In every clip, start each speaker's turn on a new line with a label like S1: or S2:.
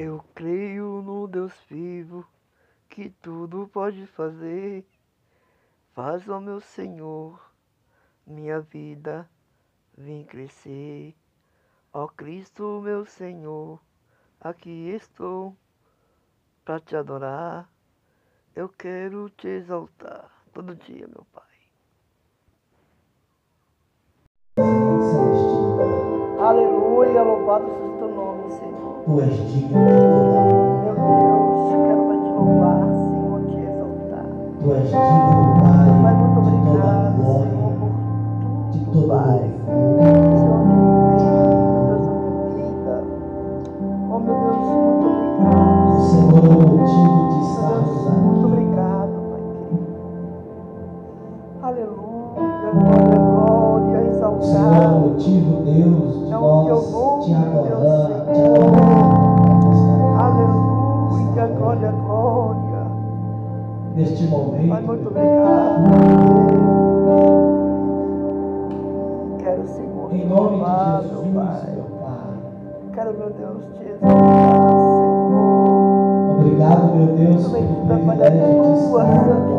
S1: Eu creio no Deus vivo, que tudo pode fazer. Faz, ó meu Senhor, minha vida vem crescer. Ó Cristo, meu Senhor, aqui estou para te adorar. Eu quero te exaltar todo dia, meu Pai. Aleluia, louvado seja.
S2: Tu és digno de toda honra.
S1: Meu Deus, quero te louvar, Senhor, te exaltar.
S2: Tu és digno, Pai,
S1: Pai, muito
S2: de toda glória,
S1: Senhor,
S2: de
S1: tudo,
S2: todo Neste momento,
S1: Pai, muito obrigado. Quero, Senhor,
S2: em nome
S1: louvar,
S2: de Jesus,
S1: Pai.
S2: meu Pai.
S1: Quero, meu Deus, te exaltar, Senhor.
S2: Obrigado, meu Deus, pelo privilégio de
S1: tua
S2: estar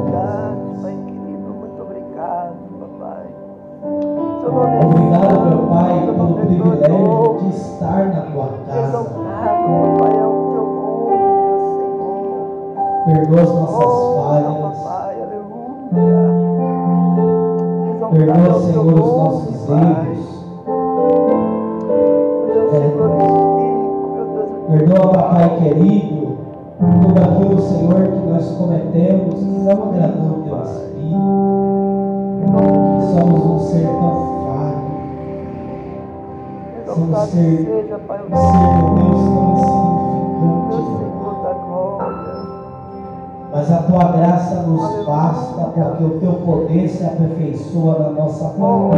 S2: aperfeiçoa na nossa
S1: nome.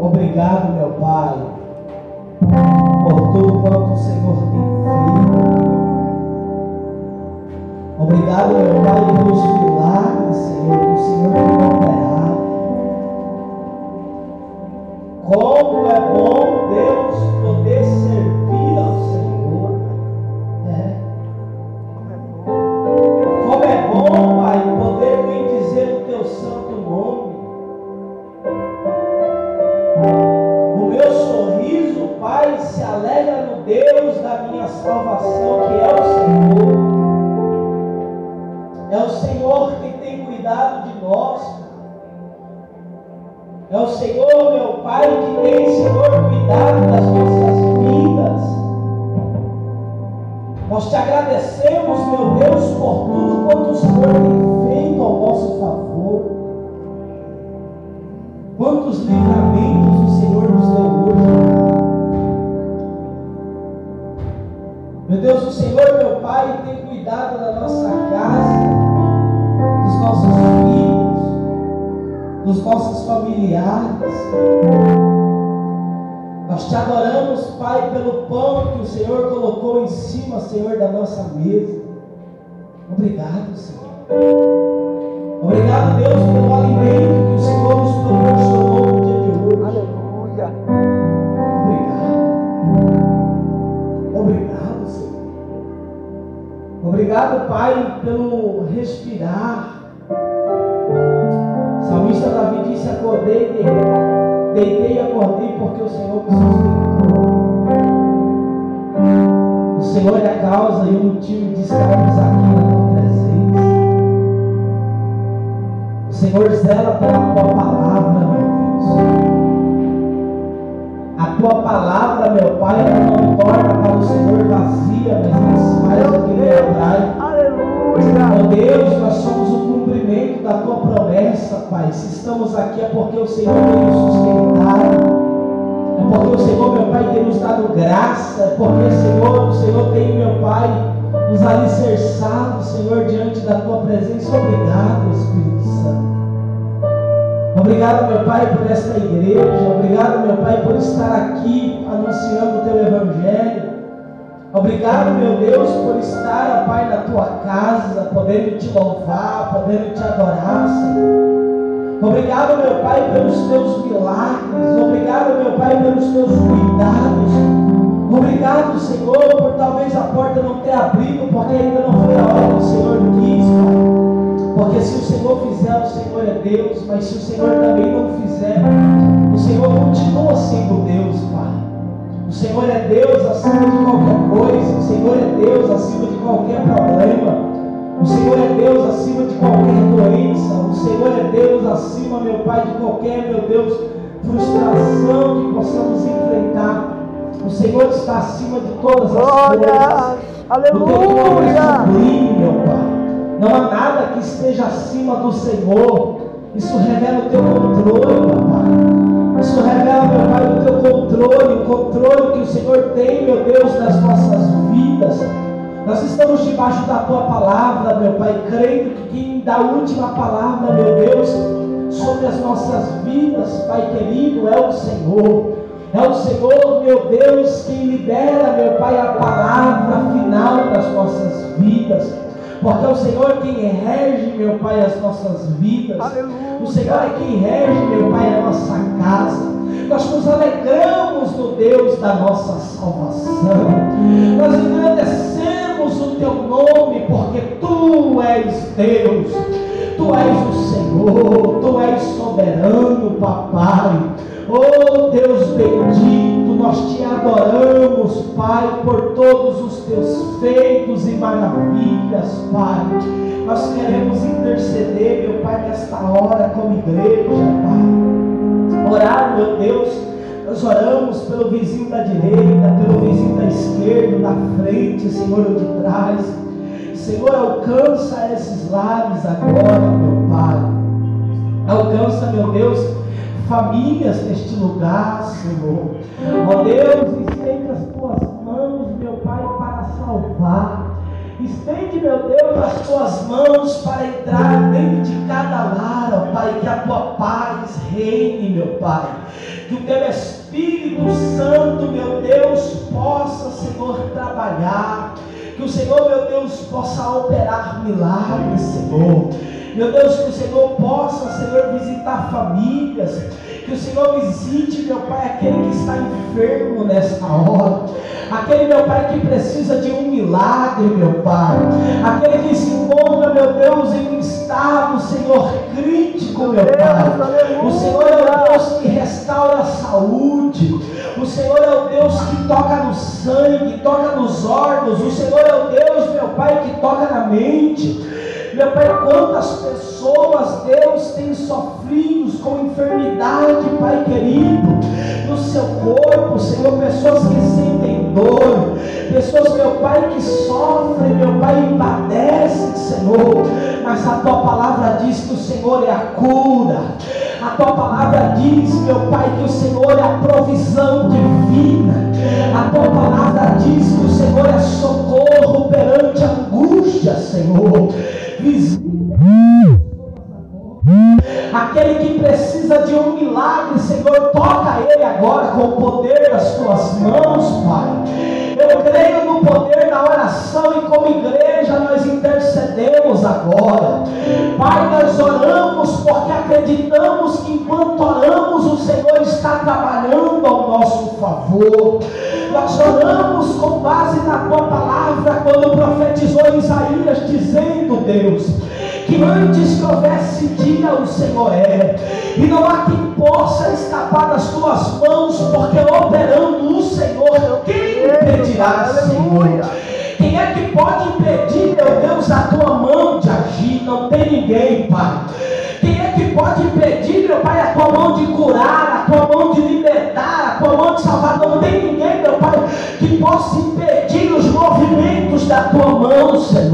S2: Obrigado, meu Pai, por tudo quanto o Senhor tem feito. Obrigado, meu Pai, pelos milagres, Senhor Obrigado, Pai, pelo respirar. O salmista Davi disse: Acordei, de- deitei e acordei porque o Senhor me sustentou. O Senhor é a causa e o motivo de estarmos aqui na tua presença. O Senhor zela pela tua palavra, tua palavra, meu Pai, ela não torna para o Senhor vazia, mas faz o que lhe atrai.
S1: Aleluia.
S2: Ó Deus, nós somos o cumprimento da tua promessa, Pai. Se estamos aqui é porque o Senhor tem nos sustentado. É porque o Senhor, meu Pai, tem nos dado graça. É porque, Senhor, o Senhor tem, meu Pai, nos alicerçado, Senhor, diante da tua presença. Obrigado, Espírito Santo. Obrigado, meu Pai, por esta igreja. Obrigado, meu Pai, por estar aqui anunciando o teu evangelho. Obrigado, meu Deus, por estar, Pai, na tua casa, podendo te louvar, podendo te adorar, Senhor. Obrigado, meu Pai, pelos teus milagres. Obrigado, meu Pai, pelos teus cuidados. talvez a porta não tenha abrido porque ainda não foi a hora que o Senhor quis, Pai. Porque se o Senhor fizer, o Senhor é Deus, mas se o Senhor também não fizer, o Senhor continua sendo Deus, Pai. O Senhor é Deus acima de qualquer coisa, o Senhor é Deus acima de qualquer problema. O Senhor é Deus acima de qualquer doença. O Senhor é Deus acima, meu Pai, de qualquer, meu Deus, frustração que possamos enfrentar. O Senhor está acima de todas as coisas. Aleluia! Sublime, meu Pai. Não há nada que esteja acima do Senhor. Isso revela o teu controle, papai. Isso revela, meu Pai, o teu controle, o controle que o Senhor tem, meu Deus, das nossas vidas. Nós estamos debaixo da tua palavra, meu Pai, crendo que quem dá a última palavra, meu Deus, sobre as nossas vidas, Pai querido, é o Senhor. É o Senhor, meu Deus, quem libera, meu Pai, a palavra final das nossas vidas. Porque é o Senhor quem rege, meu Pai, as nossas vidas. Aleluia. O Senhor é quem rege, meu Pai, a nossa casa. Nós nos alegramos no Deus da nossa salvação. Nós engrandecemos o teu nome, porque tu és Deus. Tu és o Senhor, tu és soberano, papai. Oh Deus bendito, nós te adoramos, Pai, por todos os teus feitos e maravilhas, Pai. Nós queremos interceder, meu Pai, nesta hora como igreja, Pai. Orar, meu Deus, nós oramos pelo vizinho da direita, pelo vizinho da esquerda, da frente, Senhor, de trás. Senhor, alcança esses lares agora, meu Pai. Alcança, meu Deus, famílias neste lugar, Senhor. Ó Deus, estende as tuas mãos, meu Pai, para salvar. Estende, meu Deus, as tuas mãos para entrar dentro de cada lar, ó Pai, que a tua paz reine, meu Pai. Que o teu Espírito Santo, meu Deus, possa, Senhor, trabalhar. Que o Senhor, meu Deus, possa operar milagres, Senhor. Meu Deus, que o Senhor possa, Senhor, visitar famílias. Que o Senhor visite, meu Pai, aquele que está enfermo nesta hora. Aquele, meu Pai, que precisa de um milagre, meu Pai. Aquele que se encontra, meu Deus, em um estado, Senhor, crítico, meu Pai. O Senhor é Deus que restaura a saúde. O Senhor é o Deus que toca no sangue, toca nos órgãos. O Senhor é o Deus, meu Pai, que toca na mente. Meu Pai, quantas pessoas, Deus, tem sofrido com enfermidade, Pai querido, no seu corpo, Senhor, pessoas que sentem dor, pessoas, meu Pai, que sofrem, meu Pai, padecem, Senhor, mas a tua palavra diz que o Senhor é a cura, a tua palavra diz, meu Pai, que o Senhor é a provisão divina, a tua palavra diz que o Senhor é socorro perante angústia, Senhor. Aquele que precisa de um milagre, Senhor, toca ele agora com o poder das tuas mãos, Pai. Eu creio no poder da oração e como igreja nós intercedemos agora. Pai, nós oramos porque acreditamos que enquanto oramos o Senhor está trabalhando ao nosso favor. Nós oramos com base na tua palavra, quando profetizou Isaías, dizendo, Deus, que antes que houvesse dia o Senhor é, e não há quem tua.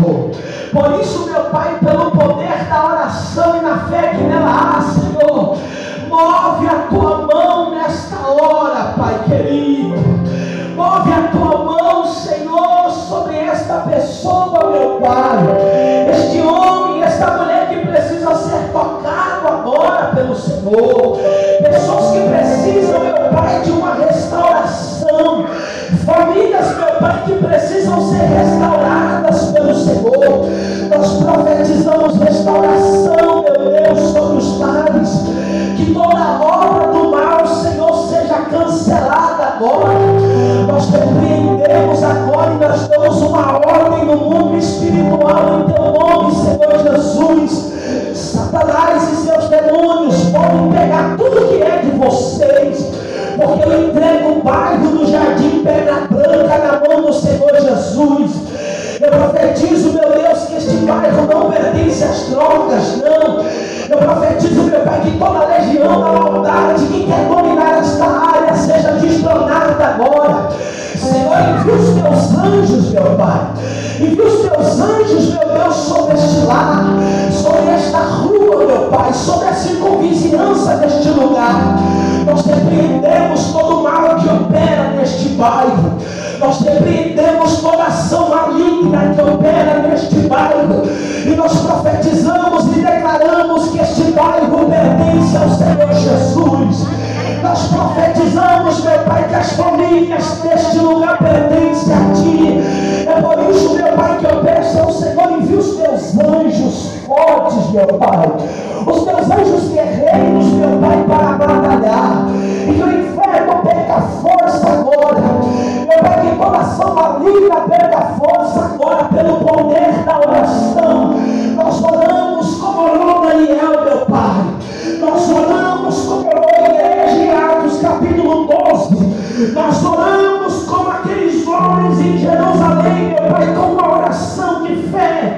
S2: Nós oramos como aqueles homens em Jerusalém, meu Pai, com uma oração de fé,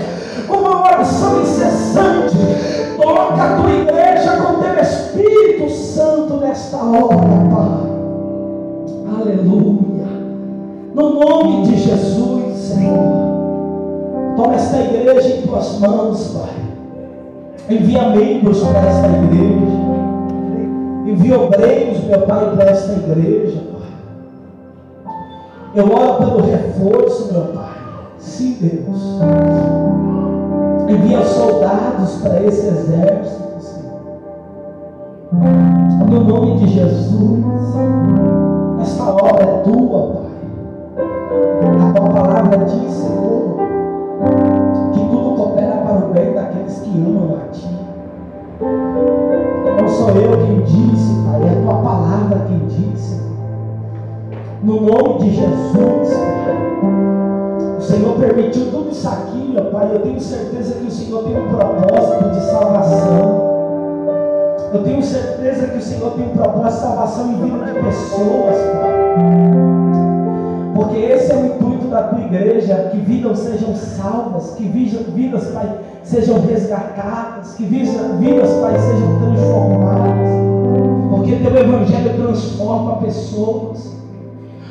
S2: uma oração incessante. Toca a tua igreja com teu Espírito Santo nesta hora, Pai. Aleluia. No nome de Jesus, Senhor. Toma esta igreja em tuas mãos, Pai. Envia membros para esta igreja. Envia obreiros, meu Pai, para esta igreja. Eu oro pelo reforço, meu Pai. Sim, Deus. Envia soldados para esse exército, Senhor. No nome de Jesus. Esta obra é tua, Pai. A tua palavra diz, Senhor, que tudo coopera para o bem daqueles que amam a Ti. Não sou eu quem disse, Pai, é a tua palavra quem disse. No nome de Jesus. O Senhor permitiu tudo isso aqui, meu Pai. Eu tenho certeza que o Senhor tem um propósito de salvação. Eu tenho certeza que o Senhor tem um propósito de salvação em vida de pessoas, Pai. Porque esse é o intuito da tua igreja, que vidas sejam salvas, que vidas, Pai, sejam resgatadas, que vidas, Pai, sejam transformadas. Porque teu evangelho transforma pessoas.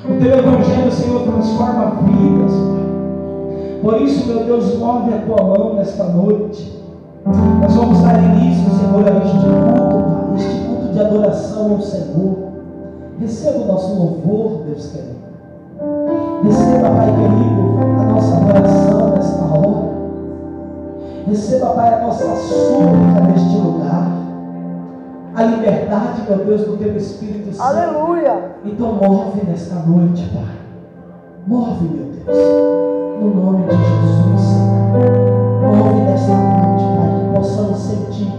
S2: O teu evangelho, Senhor, transforma vidas. Por isso, meu Deus, move a tua mão nesta noite. Nós vamos dar início, Senhor, a este culto, Pai, este culto de adoração ao Senhor. Receba o nosso louvor, Deus querido. Receba, Pai querido, a nossa adoração nesta hora. Receba, Pai, a nossa súplica neste lugar. A liberdade, meu Deus, do Teu Espírito Santo.
S1: Aleluia.
S2: Então move nesta noite, Pai. Move, meu Deus. No nome de Jesus, Senhor. Move nesta noite, Pai, que possamos sentir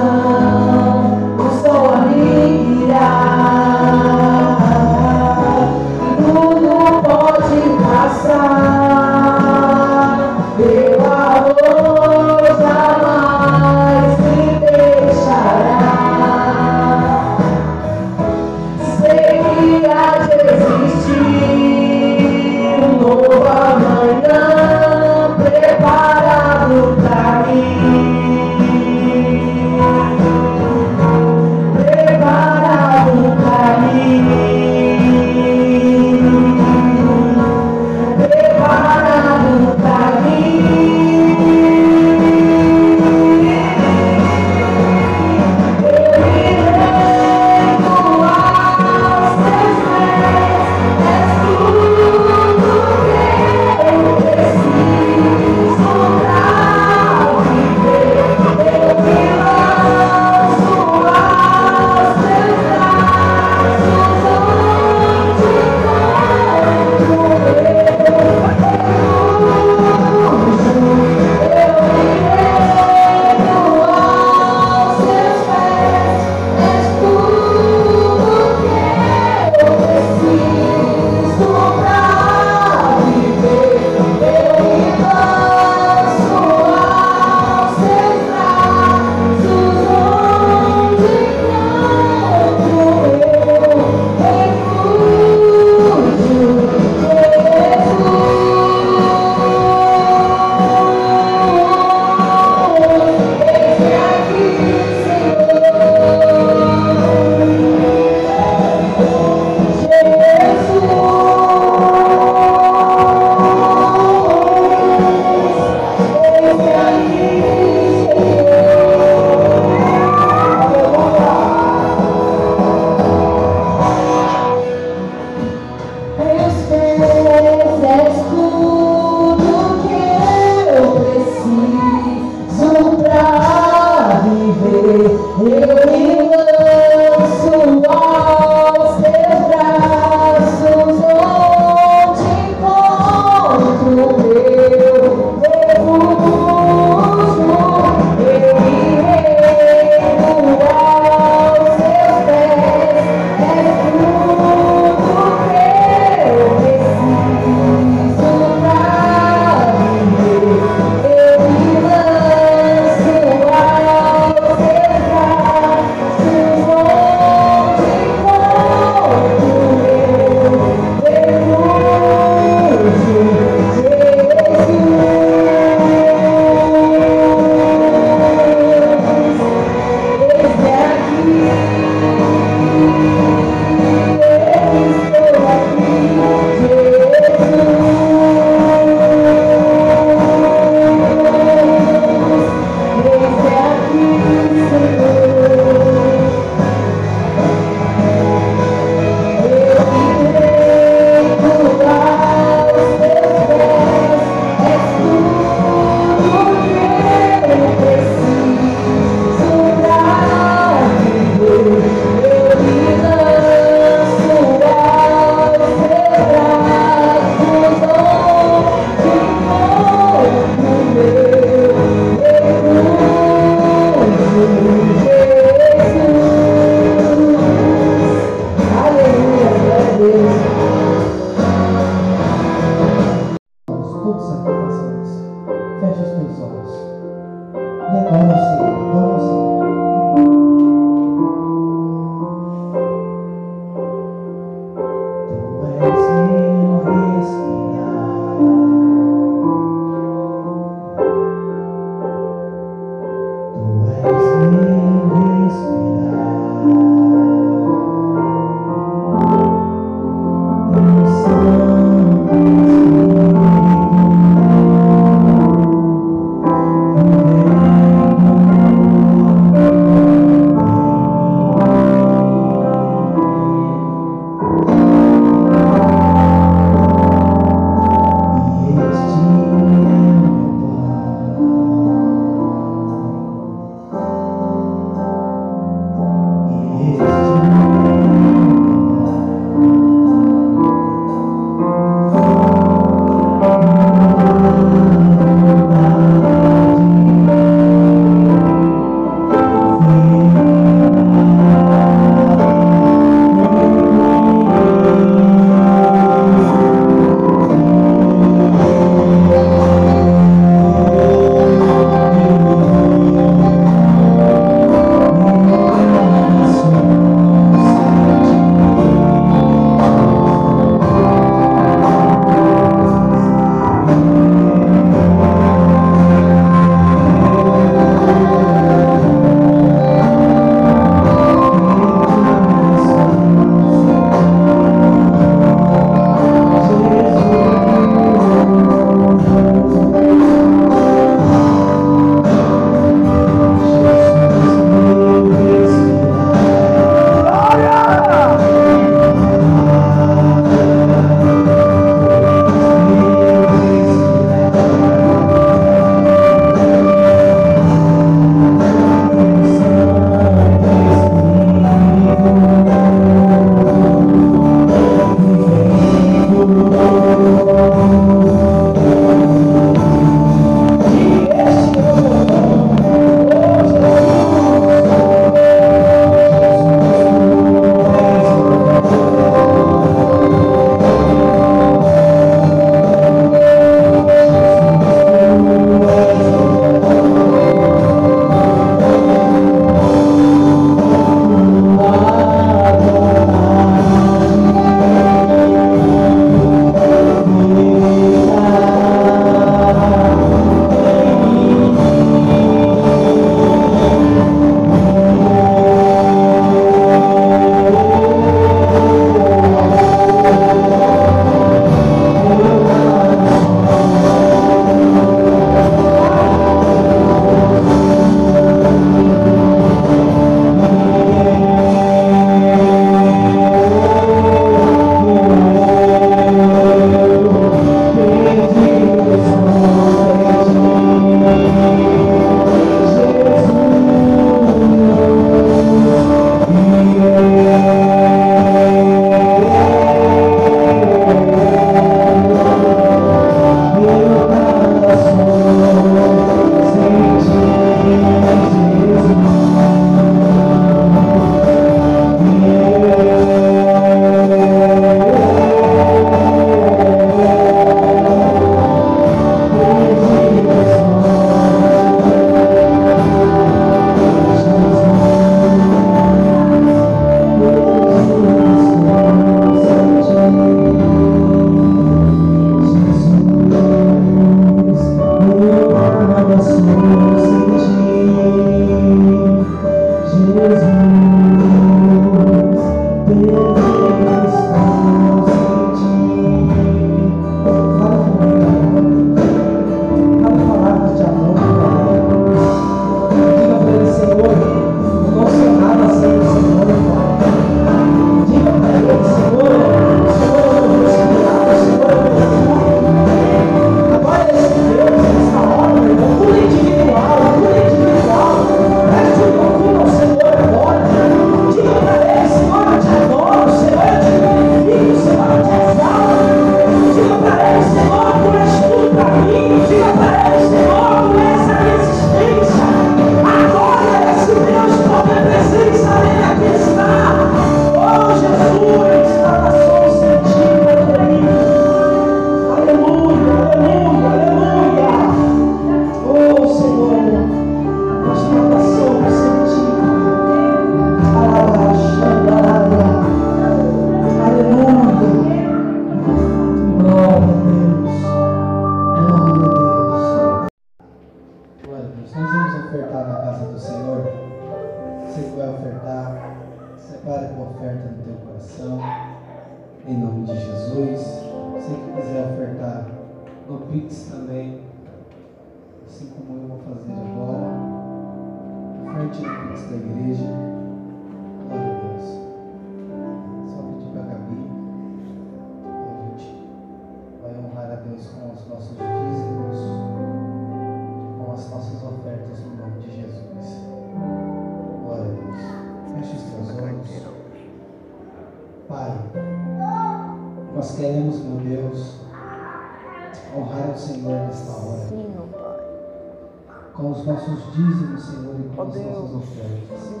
S2: dízimos, Senhor, e com as
S1: Deus.
S2: nossas ofertas.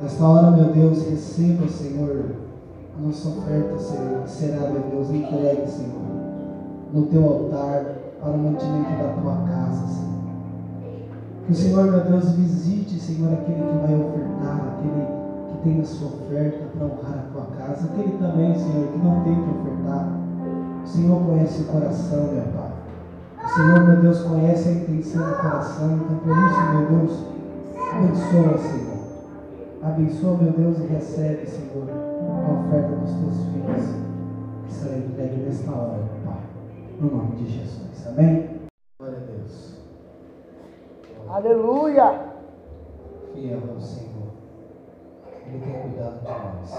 S2: Nesta hora, meu Deus, receba, Senhor, a nossa oferta Senhor, que será, meu Deus, entregue, Senhor, no teu altar para o mantimento da tua casa, Senhor. Que o Senhor, meu Deus, visite, Senhor, aquele que vai ofertar, aquele que tem a sua oferta para honrar a tua casa, aquele também, Senhor, que não tem que ofertar. O Senhor conhece o coração, meu Pai. O Senhor, meu Deus, conhece a intenção do coração. Então, por isso, meu Deus, abençoa, Senhor. Abençoa, meu Deus, e recebe, Senhor, a oferta dos teus filhos, que será entregue nesta hora, Pai. No nome de Jesus. Amém? Glória a Deus.
S1: Aleluia!
S2: Fiel é o Senhor. Ele tem cuidado de nós.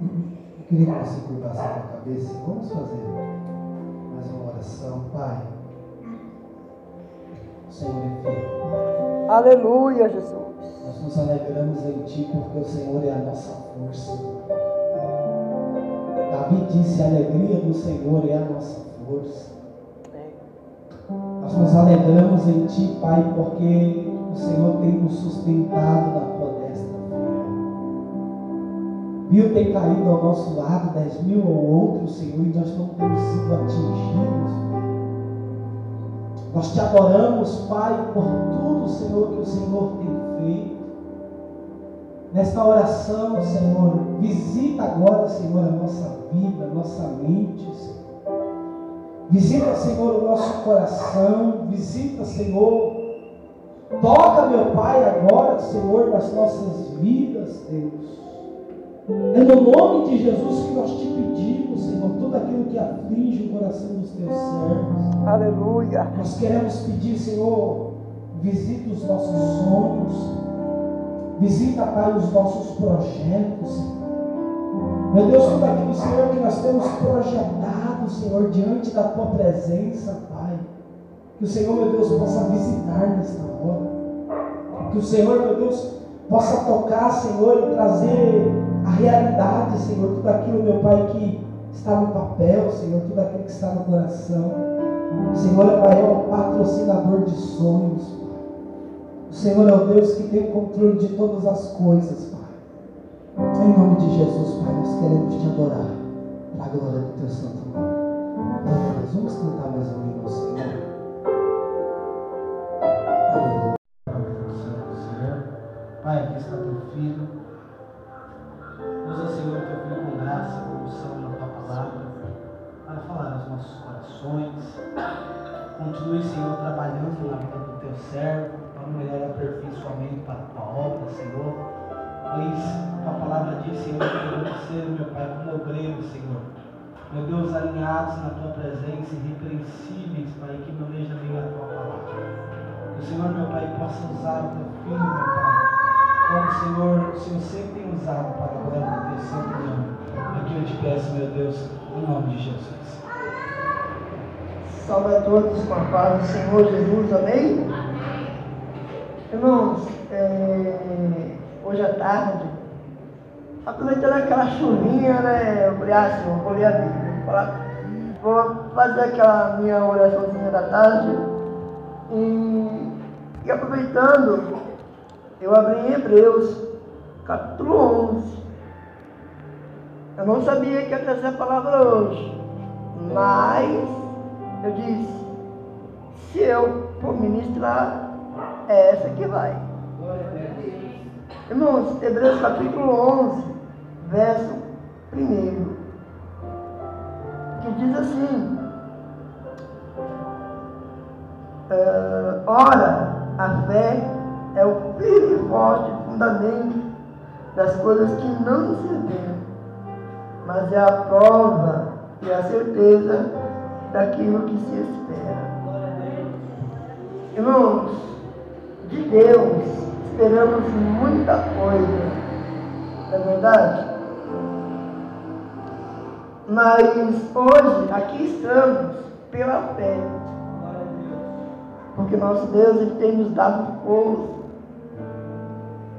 S2: Eu queria que você curvasse a tua cabeça. Vamos fazer mais uma oração. Pai, o Senhor é fiel.
S1: Aleluia, Jesus.
S2: Nós nos alegramos em Ti porque o Senhor é a nossa força. Davi disse: a alegria do Senhor é a nossa força. Nós nos alegramos em Ti, Pai, porque o Senhor tem nos sustentado na. Mil tem caído ao nosso lado, dez mil ao outro, Senhor, e nós não temos sido atingidos. Nós te adoramos, Pai, por tudo, Senhor, que o Senhor tem feito. Nesta oração, Senhor, visita agora, Senhor, a nossa vida, a nossa mente, Senhor. Visita, Senhor, o nosso coração. Visita, Senhor. Toca, meu Pai, agora, Senhor, nas nossas vidas, Deus. É no nome de Jesus que nós te pedimos, Senhor, tudo aquilo que aflige o coração dos teus servos.
S1: Aleluia.
S2: Nós queremos pedir, Senhor, visita os nossos sonhos, visita, Pai, os nossos projetos. Meu Deus, tudo aquilo, Senhor, que nós temos projetado, Senhor, diante da Tua presença, Pai. Que o Senhor, meu Deus, possa visitar nesta hora. Que o Senhor, meu Deus, possa tocar, Senhor, e trazer a realidade, Senhor, tudo aquilo, meu Pai, que está no papel, Senhor, tudo aquilo que está no coração. O Senhor, Pai, é o patrocinador de sonhos. O Senhor é o Deus que tem o controle de todas as coisas, Pai. Em nome de Jesus, Pai, nós queremos te adorar. Para a glória do teu santo nome. Vamos cantar mais um hino. Senhor. Pai, aqui está teu filho. Corações. Continue, Senhor, trabalhando na vida do teu servo, para melhor aperfeiçoamento para a tua obra, Senhor. Pois a palavra diz, Senhor, que devemos ser, meu Pai, como obreiros, Senhor. Meu Deus, alinhados na tua presença, irrepreensíveis, Pai, que maneja bem a tua palavra. Que o Senhor, meu Pai, possa usar o teu filho, meu Pai, como o Senhor, o Senhor sempre tem usado para a glória do teu santo nome. Aqui eu te peço, meu Deus, em nome de Jesus.
S1: Salve a todos com a paz do Senhor Jesus, amém? Irmãos, é, hoje à tarde, aproveitando aquela chuvinha, né? Eu falei, ah, vou ler a Bíblia. Vou fazer aquela minha oraçãozinha da tarde. E, e aproveitando, eu abri em Hebreus, capítulo 11. Eu não sabia que ia trazer a palavra hoje, mas eu disse, se eu for ministrar, é essa que vai. Irmãos, Hebreus capítulo 11, verso 1, que diz assim, eh, ora, A fé é o firme e forte fundamento das coisas que não se veem, mas é a prova e a certeza daquilo que se espera. Irmãos, de Deus esperamos muita coisa, não é verdade? Mas hoje aqui estamos pela fé. Porque nosso Deus ele tem nos dado força,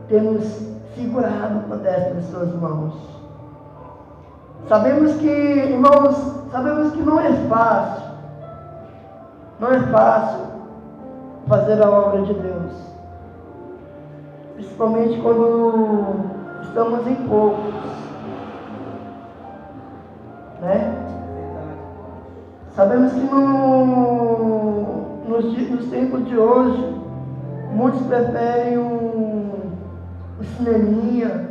S1: tem nos segurado com a destra de suas mãos. Sabemos que, irmãos, sabemos que não é fácil, não é fácil fazer a obra de Deus. Principalmente quando estamos em poucos. Né? Sabemos que no, nos, nos tempos de hoje, muitos preferem um, um cineminha,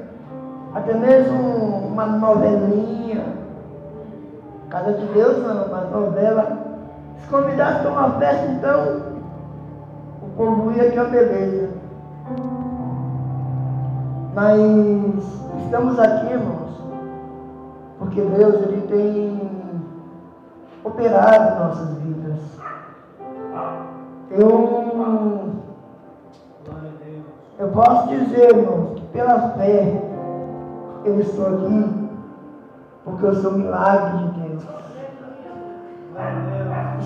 S1: até mesmo uma novelinha. Casa de Deus não, uma novela. Se convidasse para uma festa, então, o povo ia que é beleza. Mas estamos aqui, irmãos, porque Deus ele tem operado nossas vidas. Eu, eu posso dizer, irmãos, que pela fé eu estou aqui, porque eu sou milagre de Deus.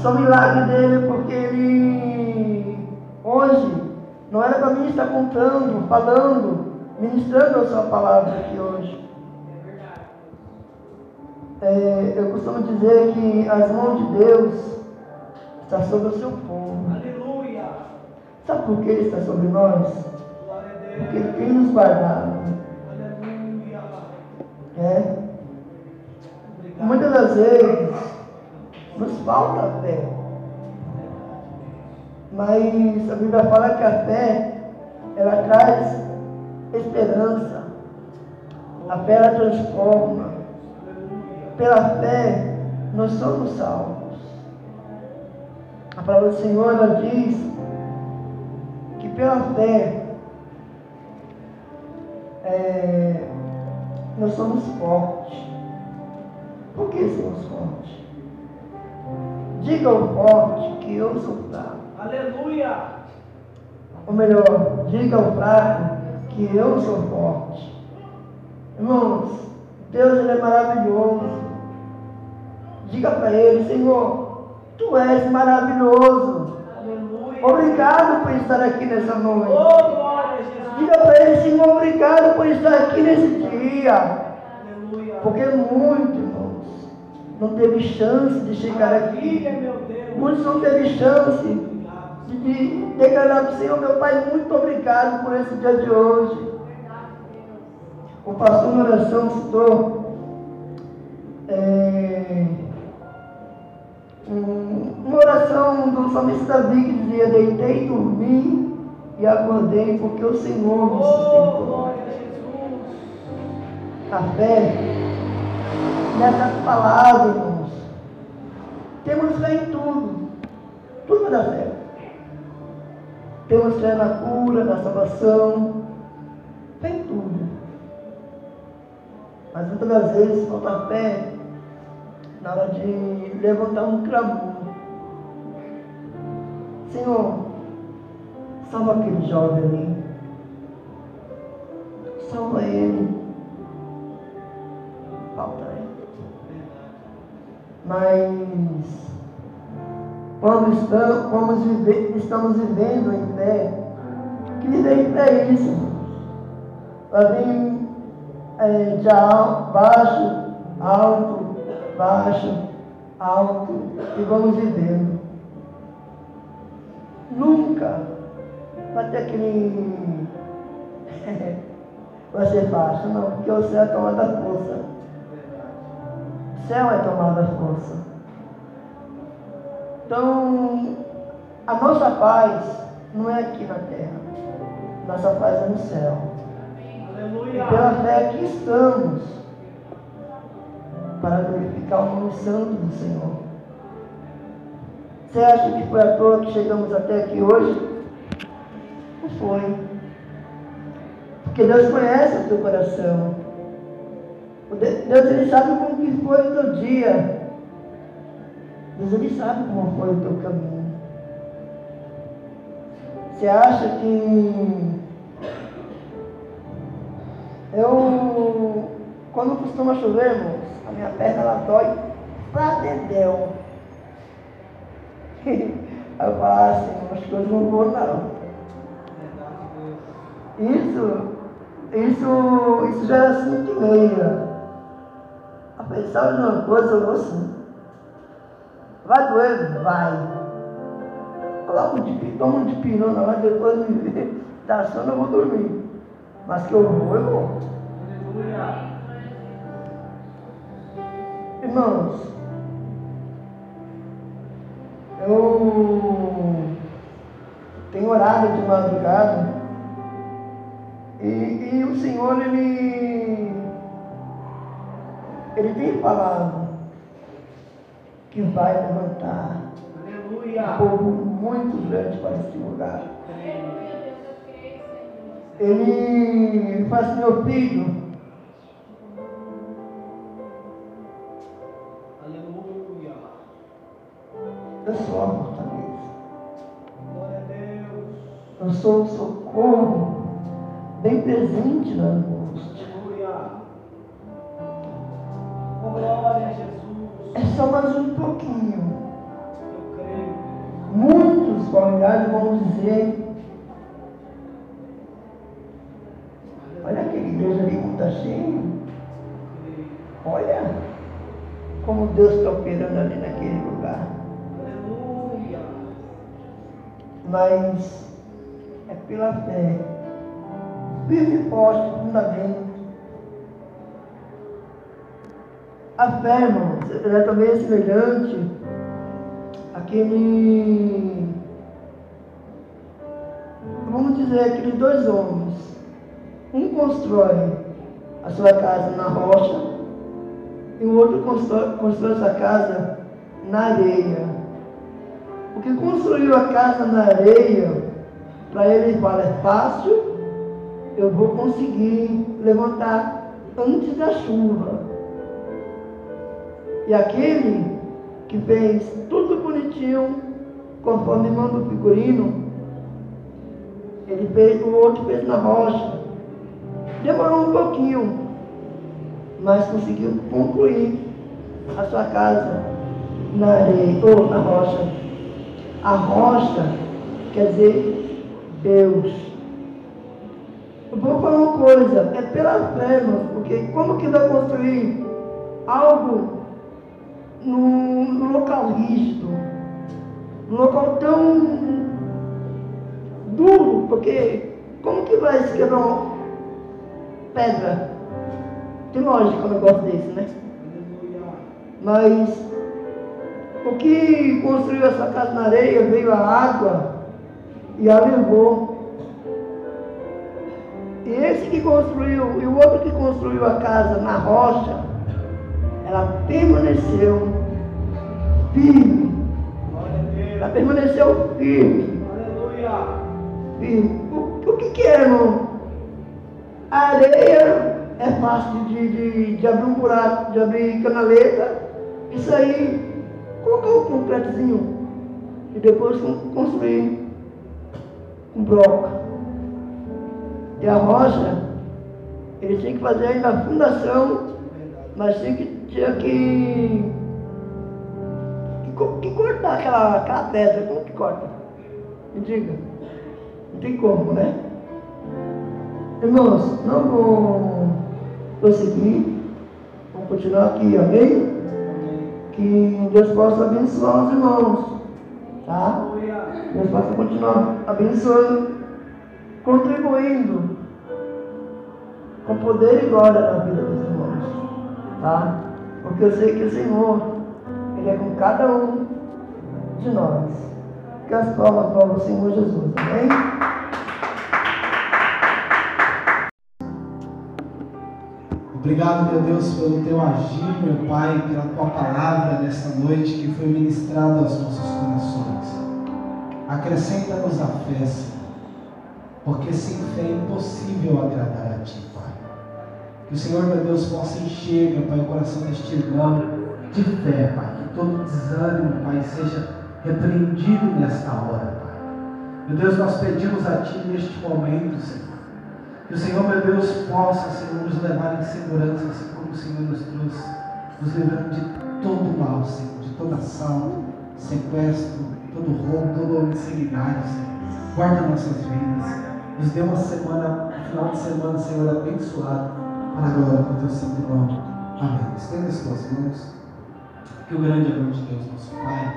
S1: Sou milagre dele porque ele hoje não era para mim estar contando, falando, ministrando a sua palavra aqui hoje. É, eu costumo dizer que as mãos de Deus estão sobre o seu povo.
S2: Aleluia.
S1: Sabe por que ele está sobre nós? Porque ele tem nos guardado.
S2: Aleluia.
S1: É. Muitas das vezes nos falta fé. Mas a Bíblia fala que a fé ela traz esperança. A fé ela transforma. Pela fé nós somos salvos. A palavra do Senhor ela diz que pela fé é, nós somos fortes. Por que somos fortes? Diga ao forte que eu sou fraco.
S2: Aleluia.
S1: Ou melhor, diga ao fraco que eu sou forte. Irmãos, Deus ele é maravilhoso. Diga para ele, Senhor, tu és maravilhoso.
S2: Aleluia.
S1: Obrigado por estar aqui nessa
S2: Oh,
S1: noite.
S2: Jesus.
S1: Diga para ele, Senhor, obrigado por estar aqui nesse dia.
S2: Aleluia.
S1: Porque muito, irmãos, não teve chance de chegar aqui. Muitos não teve chance de, de declarar para o Senhor, meu Pai, muito obrigado por esse dia de hoje. O pastor na oração citou é, um- uma oração do salmista Davi que dizia, deitei, dormi e acordei porque o Senhor me
S2: Oh,
S1: sustentou.
S2: A
S1: fé nessas palavras, irmãos. Temos fé em tudo. Tudo dar certo. Temos fé na cura, na salvação. Fé em tudo. Mas muitas das vezes falta fé na hora de levantar um clamor. Senhor, salva aquele jovem ali. Salva ele Mas quando estamos, viver, estamos vivendo em fé, que viver em fé é isso. Vir é, de al- baixo, alto, baixo, alto, e vamos vivendo. Nunca vai ter aquele. vai ser fácil, não, porque o céu é tomado da força. Céu é tomado da força. Então, a nossa paz não é aqui na terra. Nossa paz é no céu. E
S2: Aleluia.
S1: pela fé que estamos para glorificar o nome santo do Senhor. Você acha que foi à toa que chegamos até aqui hoje? Não foi. Porque Deus conhece o teu coração. Deus ele sabe que foi o teu dia. Deus ele sabe como foi o teu caminho. Você acha que eu quando costuma chover, irmãos, a minha perna ela dói pra dedéu. Aí eu falo assim, as coisas não vão não. Isso, isso, isso já era cinco e meia. Eu falei, sabe de uma coisa, eu vou sim. Vai doer? Vai. Coloca um de toma um de pirona lá, depois me dá sono, eu vou dormir. Mas que eu vou, eu vou. Irmãos, eu tenho orado de madrugada e, e o Senhor, Ele, Ele tem falado que vai levantar Aleluia. um povo muito grande para esse lugar. Ele faz assim, meu filho. Aleluia. Eu sou a fortaleza. Glória a Deus. Eu sou o socorro bem presente na angústia. Mais um pouquinho. Muitos vão vão dizer. Olha aquela igreja ali como está cheia. Olha como Deus está operando ali naquele lugar. Aleluia. Mas é pela fé firme e forte, fundamento. A fé, irmãos, ela é também semelhante àquele, vamos dizer, aqueles dois homens. Um constrói a sua casa na rocha e o outro constrói, constrói sua casa na areia. O que construiu a casa na areia, para ele fala, é fácil eu vou conseguir levantar antes da chuva. E aquele que fez tudo bonitinho, conforme manda o figurino, ele fez, o outro fez na rocha. Demorou um pouquinho, mas conseguiu concluir a sua casa na areia ou na rocha. A rocha quer dizer Deus. Eu vou falar uma coisa, é pela fé, porque como que vai construir algo num, local rígido, num local tão duro, porque como que vai se quebrar uma pedra? Tem lógica um negócio desse, né? Mas o que construiu essa casa na areia veio a água e a levou. E esse que construiu, e o outro que construiu a casa na rocha, ela permaneceu firme. Ela permaneceu firme. Firme. O, o que, que é, irmão? A areia é fácil de, de, de abrir um buraco, de abrir canaleta. Isso aí, colocar um concretozinho e depois construir um bloco. E a rocha, ele tinha que fazer ainda a fundação, mas tinha que, tinha que, que, que cortar aquela, aquela pedra. Como que corta? Me diga. Não tem como, né? Irmãos, não vou prosseguir. Vamos continuar aqui, amém? Que Deus possa abençoar os irmãos. Tá? Deus possa continuar abençoando, contribuindo com poder e glória na vida dos irmãos. Tá? Porque eu sei que o Senhor, Ele é com cada um de nós. Que as palmas para o Senhor Jesus. Amém?
S2: Obrigado, meu Deus, pelo teu agir, meu Pai, pela tua palavra nesta noite que foi ministrada aos nossos corações. Acrescenta-nos a fé. Porque sem fé é impossível agradar a Ti, Pai. Que o Senhor, meu Deus, possa encher, meu Pai, o coração deste irmão de fé, Pai. Todo desânimo, Pai, seja repreendido nesta hora, Pai. Meu Deus, nós pedimos a Ti neste momento, Senhor. Que o Senhor, meu Deus, possa, Senhor, nos levar em segurança, assim como o Senhor nos trouxe, nos livrando de todo mal, Senhor, de todo assalto, sequestro, todo roubo, toda homicidade, Senhor. Guarda nossas vidas. Nos dê uma semana, um final de semana, Senhor, abençoado, para a glória do Teu Santo Nome. Amém. Estenda as tuas mãos. Que o grande amor de Deus, nosso Pai,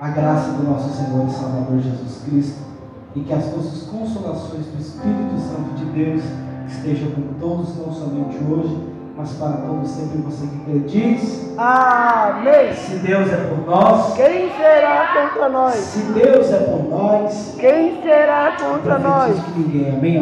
S2: a graça do nosso Senhor e Salvador Jesus Cristo, e que as doces consolações do Espírito Santo de Deus estejam com todos, não somente hoje, mas para todos sempre. Você que crê, diz:
S1: Amém.
S2: Se Deus é por nós,
S1: Quem será contra nós?
S2: se Deus é por nós,
S1: Quem será contra nós?
S2: que ninguém, amém.